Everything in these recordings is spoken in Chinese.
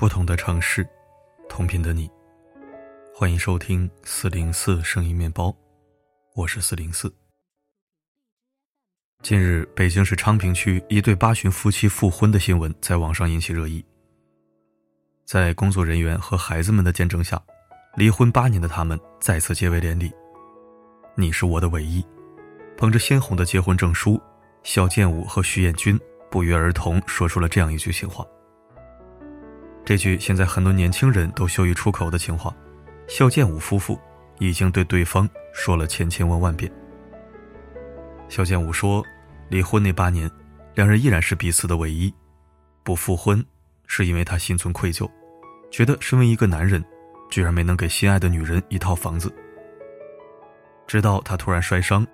不同的城市，同频的你，欢迎收听四零四声音面包，我是四零四。近日，北京市昌平区一对八旬夫妻复婚的新闻在网上引起热议。在工作人员和孩子们的见证下，离婚八年的他们再次结为连理。你是我的唯一，捧着鲜红的结婚证书，肖建武和徐艳军不约而同说出了这样一句情话。这句现在很多年轻人都羞于出口的情话，肖建武夫妇已经对对方说了千千万万遍。肖建武说，离婚那八年，两人依然是彼此的唯一，不复婚是因为他心存愧疚，觉得身为一个男人，居然没能给心爱的女人一套房子。直到他突然摔伤，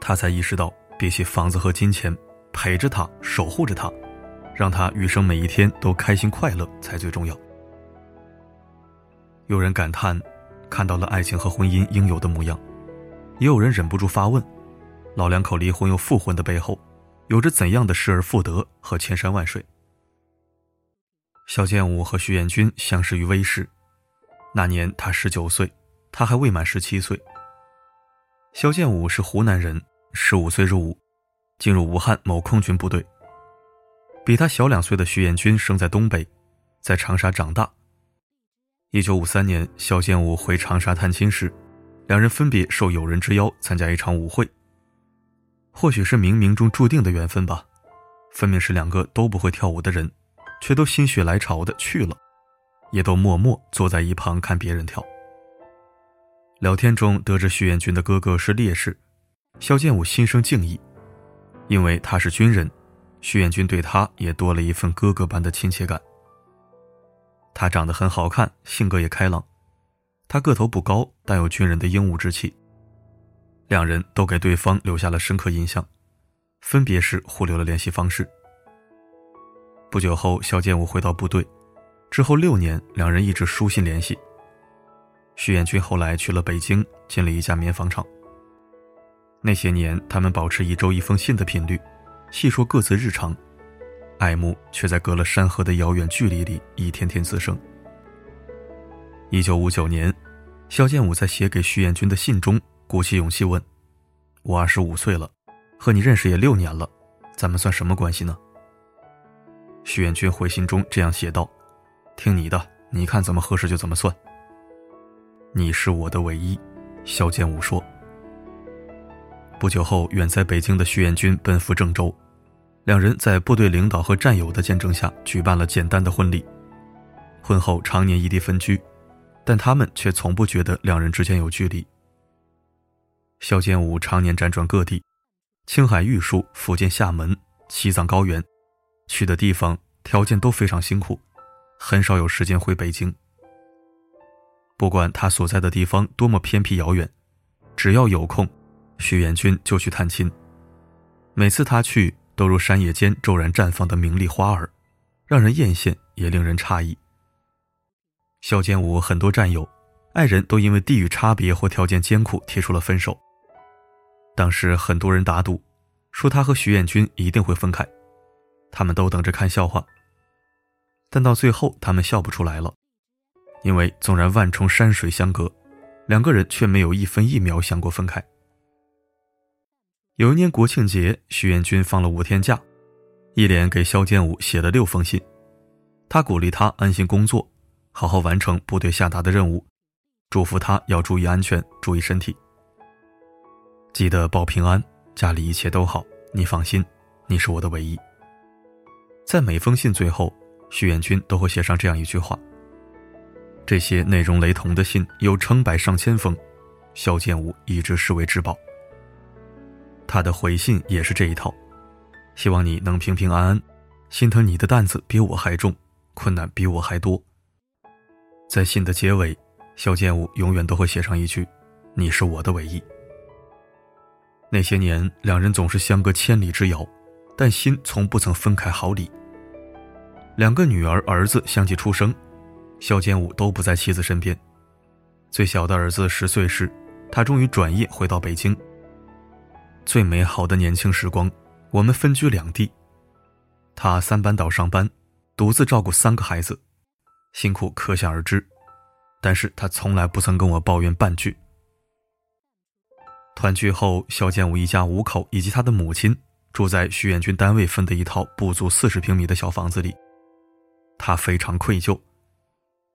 他才意识到，比起房子和金钱，陪着他，守护着他。让他余生每一天都开心快乐才最重要。有人感叹，看到了爱情和婚姻应有的模样；也有人忍不住发问：老两口离婚又复婚的背后，有着怎样的失而复得和千山万水？肖建武和徐艳军相识于微视，那年他十九岁，他还未满十七岁。肖建武是湖南人，十五岁入伍，进入武汉某空军部队。比他小两岁的徐彦军生在东北，在长沙长大。一九五三年，肖建武回长沙探亲时，两人分别受友人之邀参加一场舞会。或许是冥冥中注定的缘分吧，分明是两个都不会跳舞的人，却都心血来潮的去了，也都默默坐在一旁看别人跳。聊天中得知徐彦军的哥哥是烈士，肖建武心生敬意，因为他是军人。徐彦军对他也多了一份哥哥般的亲切感。他长得很好看，性格也开朗。他个头不高，但有军人的英武之气。两人都给对方留下了深刻印象，分别是互留了联系方式。不久后，肖建武回到部队，之后六年，两人一直书信联系。徐彦军后来去了北京，进了一家棉纺厂。那些年，他们保持一周一封信的频率。细说各自日常，爱慕却在隔了山河的遥远距离里一天天滋生。一九五九年，肖建武在写给徐彦军的信中鼓起勇气问：“我二十五岁了，和你认识也六年了，咱们算什么关系呢？”徐彦军回信中这样写道：“听你的，你看怎么合适就怎么算。”你是我的唯一，肖建武说。不久后，远在北京的徐彦军奔赴郑州，两人在部队领导和战友的见证下举办了简单的婚礼。婚后常年异地分居，但他们却从不觉得两人之间有距离。肖建武常年辗转各地，青海玉树、福建厦门、西藏高原，去的地方条件都非常辛苦，很少有时间回北京。不管他所在的地方多么偏僻遥远，只要有空。徐彦军就去探亲，每次他去，都如山野间骤然绽放的明丽花儿，让人艳羡，也令人诧异。肖建武很多战友、爱人都因为地域差别或条件艰苦提出了分手。当时很多人打赌，说他和徐彦军一定会分开，他们都等着看笑话。但到最后，他们笑不出来了，因为纵然万重山水相隔，两个人却没有一分一秒想过分开。有一年国庆节，徐彦军放了五天假，一连给肖建武写了六封信。他鼓励他安心工作，好好完成部队下达的任务，嘱咐他要注意安全，注意身体。记得报平安，家里一切都好，你放心，你是我的唯一。在每封信最后，徐彦军都会写上这样一句话。这些内容雷同的信有成百上千封，肖建武一直视为至宝。他的回信也是这一套，希望你能平平安安，心疼你的担子比我还重，困难比我还多。在信的结尾，肖建武永远都会写上一句：“你是我的唯一。”那些年，两人总是相隔千里之遥，但心从不曾分开毫厘。两个女儿、儿子相继出生，肖建武都不在妻子身边。最小的儿子十岁时，他终于转业回到北京。最美好的年轻时光，我们分居两地。他三班倒上班，独自照顾三个孩子。辛苦可想而知。但是他从来不曾跟我抱怨半句。团聚后，肖建武一家五口以及他的母亲住在徐远军单位分的一套不足四十平米的小房子里。他非常愧疚，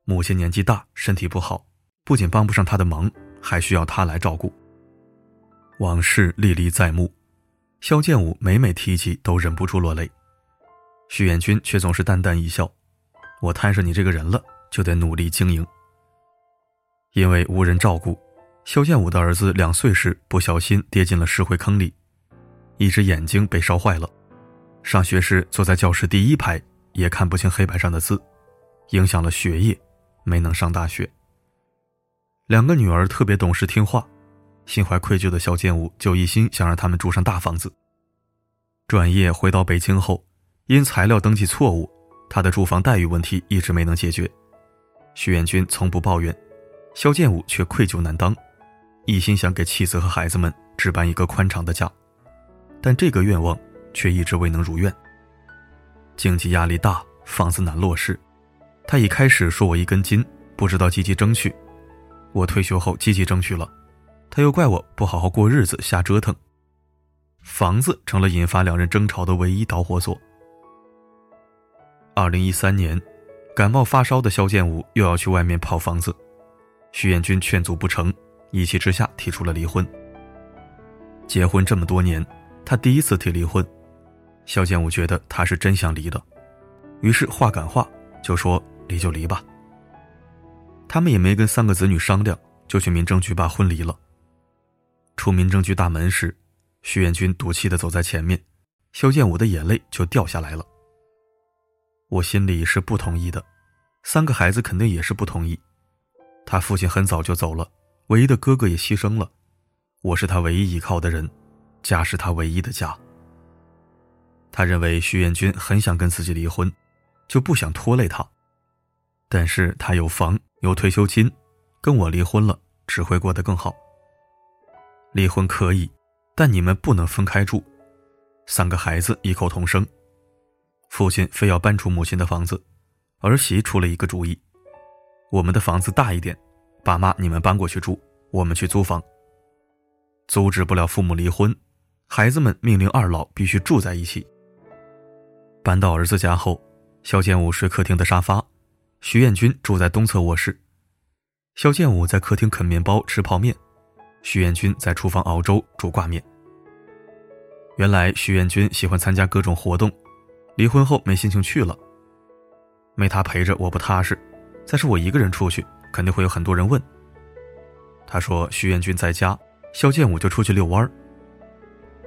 母亲年纪大，身体不好，不仅帮不上他的忙，还需要他来照顾。往事历历在目，肖建武每每提起都忍不住落泪，徐远军却总是淡淡一笑：“我摊上你这个人了，就得努力经营。”因为无人照顾。肖建武的儿子两岁时不小心跌进了石灰坑里，一只眼睛被烧坏了。上学时坐在教室第一排，也看不清黑板上的字，影响了学业，没能上大学。两个女儿特别懂事听话，心怀愧疚的肖建武就一心想让他们住上大房子。转业回到北京后，因材料登记错误，他的住房待遇问题一直没能解决。徐远军从不抱怨，肖建武却愧疚难当。一心想给妻子和孩子们置办一个宽敞的家，但这个愿望却一直未能如愿。经济压力大，房子难落实。他一开始说我一根筋，不知道积极争取。我退休后积极争取了，他又怪我不好好过日子，瞎折腾。房子成了引发两人争吵的唯一导火索。二零一三年，感冒发烧的肖建武又要去外面跑房子，徐彦军劝阻不成。一气之下提出了离婚。结婚这么多年，他第一次提离婚，肖建武觉得他是真想离的，于是话赶话就说离就离吧。他们也没跟三个子女商量，就去民政局把婚离了。出民政局大门时，徐远军赌气的走在前面，肖建武的眼泪就掉下来了。我心里是不同意的，三个孩子肯定也是不同意。他父亲很早就走了。唯一的哥哥也牺牲了，我是他唯一依靠的人，家是他唯一的家。他认为徐彦军很想跟自己离婚，就不想拖累他，但是他有房有退休金，跟我离婚了只会过得更好。离婚可以，但你们不能分开住，三个孩子异口同声，父亲非要搬出母亲的房子，儿媳出了一个主意，我们的房子大一点。爸妈，你们搬过去住，我们去租房。阻止不了父母离婚，孩子们命令二老必须住在一起。搬到儿子家后，肖建武睡客厅的沙发，徐彦军住在东侧卧室。肖建武在客厅啃面包吃泡面，徐彦军在厨房熬粥煮挂面。原来徐彦军喜欢参加各种活动，离婚后没心情去了，没他陪着我不踏实，再是我一个人出去。肯定会有很多人问。他说：“徐元军在家，肖建武就出去遛弯儿，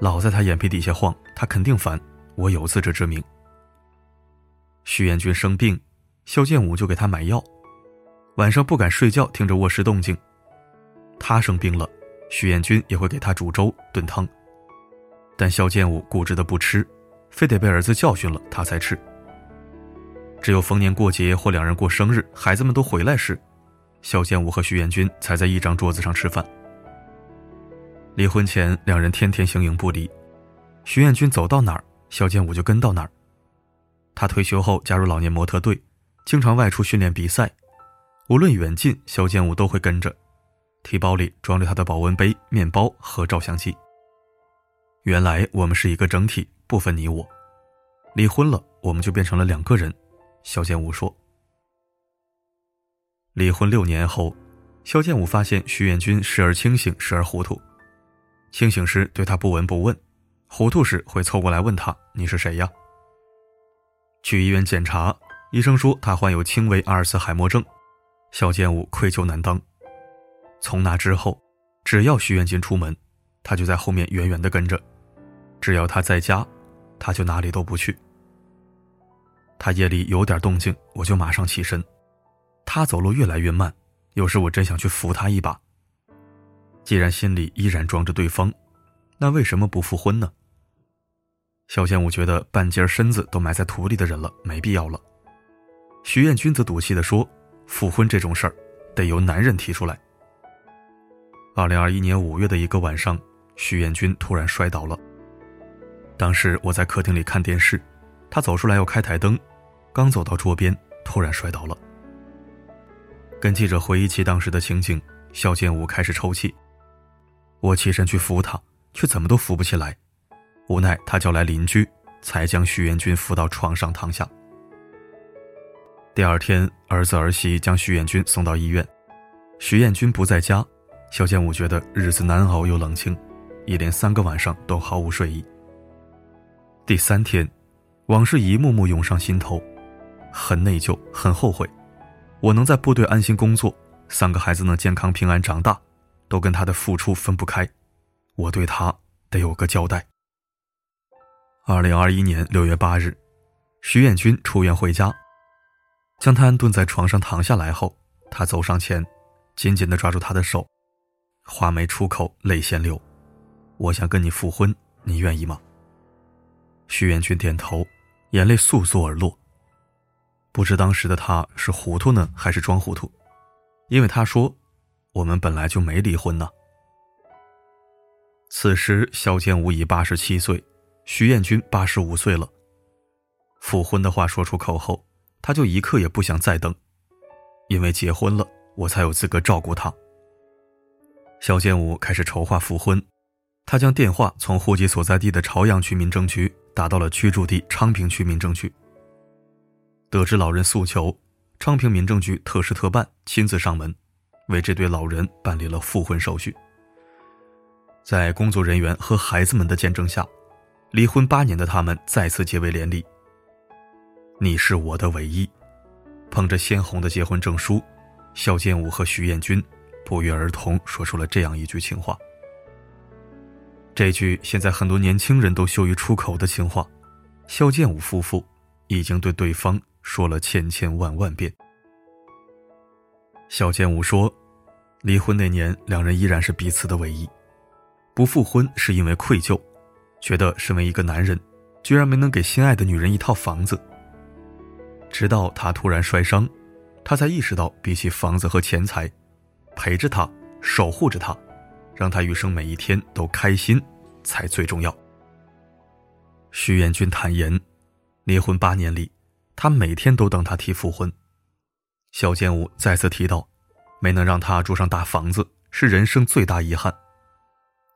老在他眼皮底下晃，他肯定烦。我有自知之明。”徐元军生病，肖建武就给他买药，晚上不敢睡觉，听着卧室动静。他生病了，徐彦军也会给他煮粥炖汤，但肖建武固执的不吃，非得被儿子教训了他才吃。只有逢年过节或两人过生日，孩子们都回来时。肖建武和徐彦军才在一张桌子上吃饭。离婚前，两人天天形影不离，徐彦军走到哪儿，肖建武就跟到哪儿。他退休后加入老年模特队，经常外出训练比赛，无论远近，肖建武都会跟着，提包里装着他的保温杯、面包和照相机。原来我们是一个整体，不分你我。离婚了，我们就变成了两个人。肖建武说。离婚六年后，肖建武发现徐远军时而清醒，时而糊涂。清醒时对他不闻不问，糊涂时会凑过来问他：“你是谁呀？”去医院检查，医生说他患有轻微阿尔茨海默症。肖建武愧疚难当。从那之后，只要徐远金出门，他就在后面远远的跟着；只要他在家，他就哪里都不去。他夜里有点动静，我就马上起身。他走路越来越慢，有时我真想去扶他一把。既然心里依然装着对方，那为什么不复婚呢？肖建武觉得半截身子都埋在土里的人了，没必要了。徐艳君则赌气地说：“复婚这种事儿，得由男人提出来。”二零二一年五月的一个晚上，徐彦君突然摔倒了。当时我在客厅里看电视，他走出来要开台灯，刚走到桌边，突然摔倒了。跟记者回忆起当时的情景，肖建武开始抽泣。我起身去扶他，却怎么都扶不起来。无奈他叫来邻居，才将徐彦军扶到床上躺下。第二天，儿子儿媳将徐彦军送到医院，徐彦军不在家，肖建武觉得日子难熬又冷清，一连三个晚上都毫无睡意。第三天，往事一幕幕涌上心头，很内疚，很后悔。我能在部队安心工作，三个孩子能健康平安长大，都跟他的付出分不开。我对他得有个交代。二零二一年六月八日，徐彦军出院回家，将他安顿在床上躺下来后，他走上前，紧紧地抓住他的手，话没出口，泪先流。我想跟你复婚，你愿意吗？徐彦军点头，眼泪簌簌而落。不知当时的他是糊涂呢，还是装糊涂？因为他说：“我们本来就没离婚呢。”此时，肖建武已八十七岁，徐彦军八十五岁了。复婚的话说出口后，他就一刻也不想再等，因为结婚了，我才有资格照顾他。肖建武开始筹划复婚，他将电话从户籍所在地的朝阳区民政局。打到了居住地昌平区民政局。得知老人诉求，昌平民政局特事特办亲自上门，为这对老人办理了复婚手续。在工作人员和孩子们的见证下，离婚八年的他们再次结为连理。你是我的唯一，捧着鲜红的结婚证书，肖建武和徐艳军不约而同说出了这样一句情话。这句现在很多年轻人都羞于出口的情话，肖建武夫妇已经对对方说了千千万万遍。肖建武说，离婚那年，两人依然是彼此的唯一，不复婚是因为愧疚，觉得身为一个男人，居然没能给心爱的女人一套房子。直到他突然摔伤，他才意识到，比起房子和钱财，陪着他，守护着他。让他余生每一天都开心，才最重要。徐彦军坦言，离婚八年里，他每天都等他提复婚。肖建武再次提到，没能让他住上大房子是人生最大遗憾。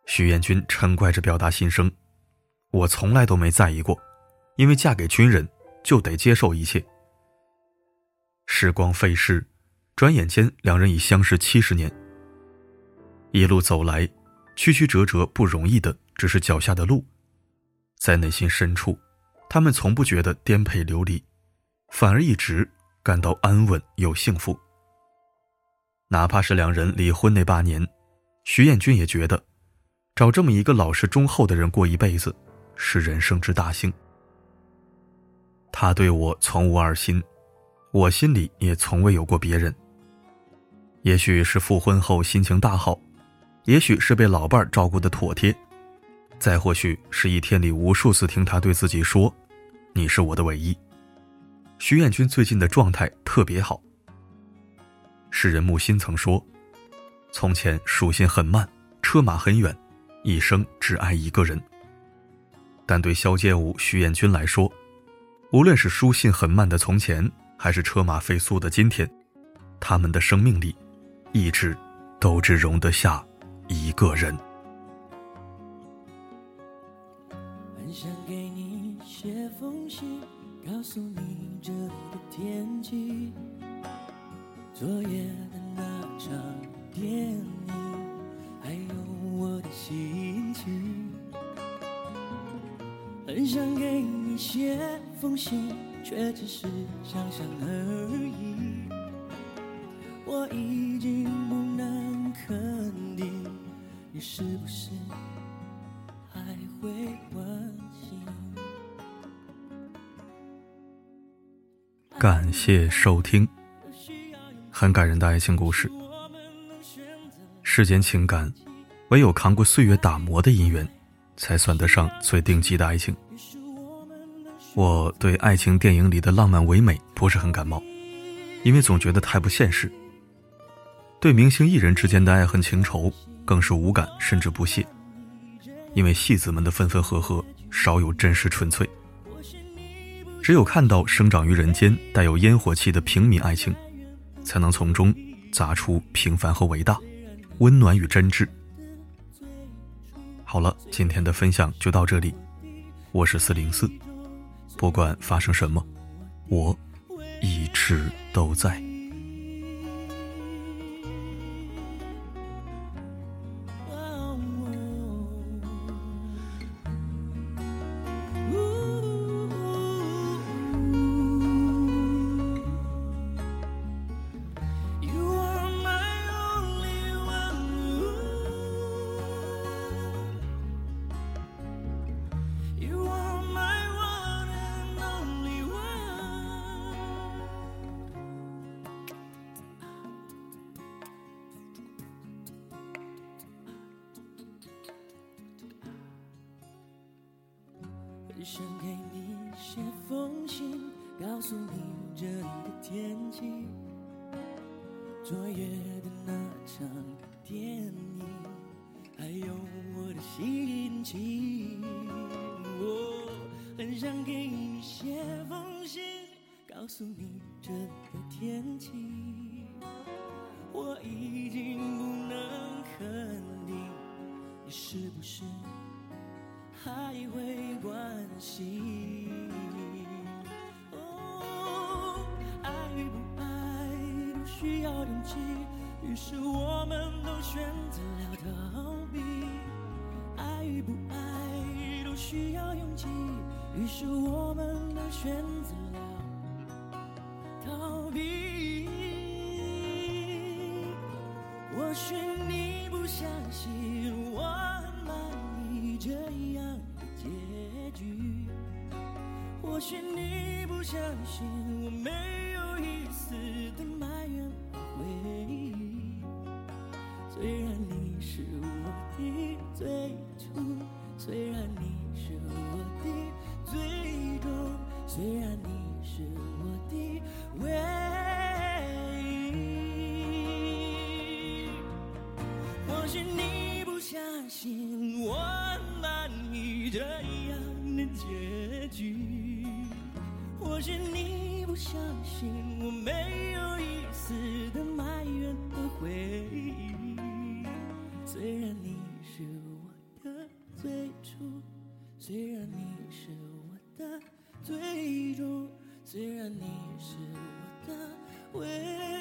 徐彦军嗔怪着表达心声：“我从来都没在意过，因为嫁给军人就得接受一切。”时光飞逝，转眼间两人已相识七十年。一路走来，曲曲折折，不容易的只是脚下的路。在内心深处，他们从不觉得颠沛流离，反而一直感到安稳又幸福。哪怕是两人离婚那八年，徐彦军也觉得，找这么一个老实忠厚的人过一辈子，是人生之大幸。他对我从无二心，我心里也从未有过别人。也许是复婚后心情大好。也许是被老伴儿照顾的妥帖，再或许是一天里无数次听他对自己说：“你是我的唯一。”徐彦军最近的状态特别好。诗人木心曾说：“从前书信很慢，车马很远，一生只爱一个人。”但对肖剑武、徐彦军来说，无论是书信很慢的从前，还是车马飞速的今天，他们的生命里，一直都只容得下。一个人。很想给你写封信，告诉你这里的天气，昨夜的那场电影，还有我的心情。很想给你写封信，却只是想想而已。我已经不能肯定。你是不是还会关心？感谢收听，很感人的爱情故事。世间情感，唯有扛过岁月打磨的姻缘，才算得上最顶级的爱情。我对爱情电影里的浪漫唯美不是很感冒，因为总觉得太不现实。对明星艺人之间的爱恨情仇。更是无感，甚至不屑，因为戏子们的分分合合少有真实纯粹。只有看到生长于人间、带有烟火气的平民爱情，才能从中砸出平凡和伟大，温暖与真挚。好了，今天的分享就到这里。我是四零四，不管发生什么，我一直都在。想给你写封信，告诉你这里的天气，昨夜的那场电影，还有我的心情。我很想给你写封信，告诉你这里的天气，我已经不能肯定你是不是。还会关心，哦，爱与不爱都需要勇气，于是我们都选择了逃避。爱与不爱都需要勇气，于是我们都选择了逃避。或许你不相信或许你不相信我没有一丝的埋怨和回忆。虽然你是我的最初，虽然你是我的最终，虽然你是我的唯一。或许你不相信我。这样的结局，是你不相信，我没有一丝的埋怨和回忆。虽然你是我的最初，虽然你是我的最终，虽然你是我的唯一。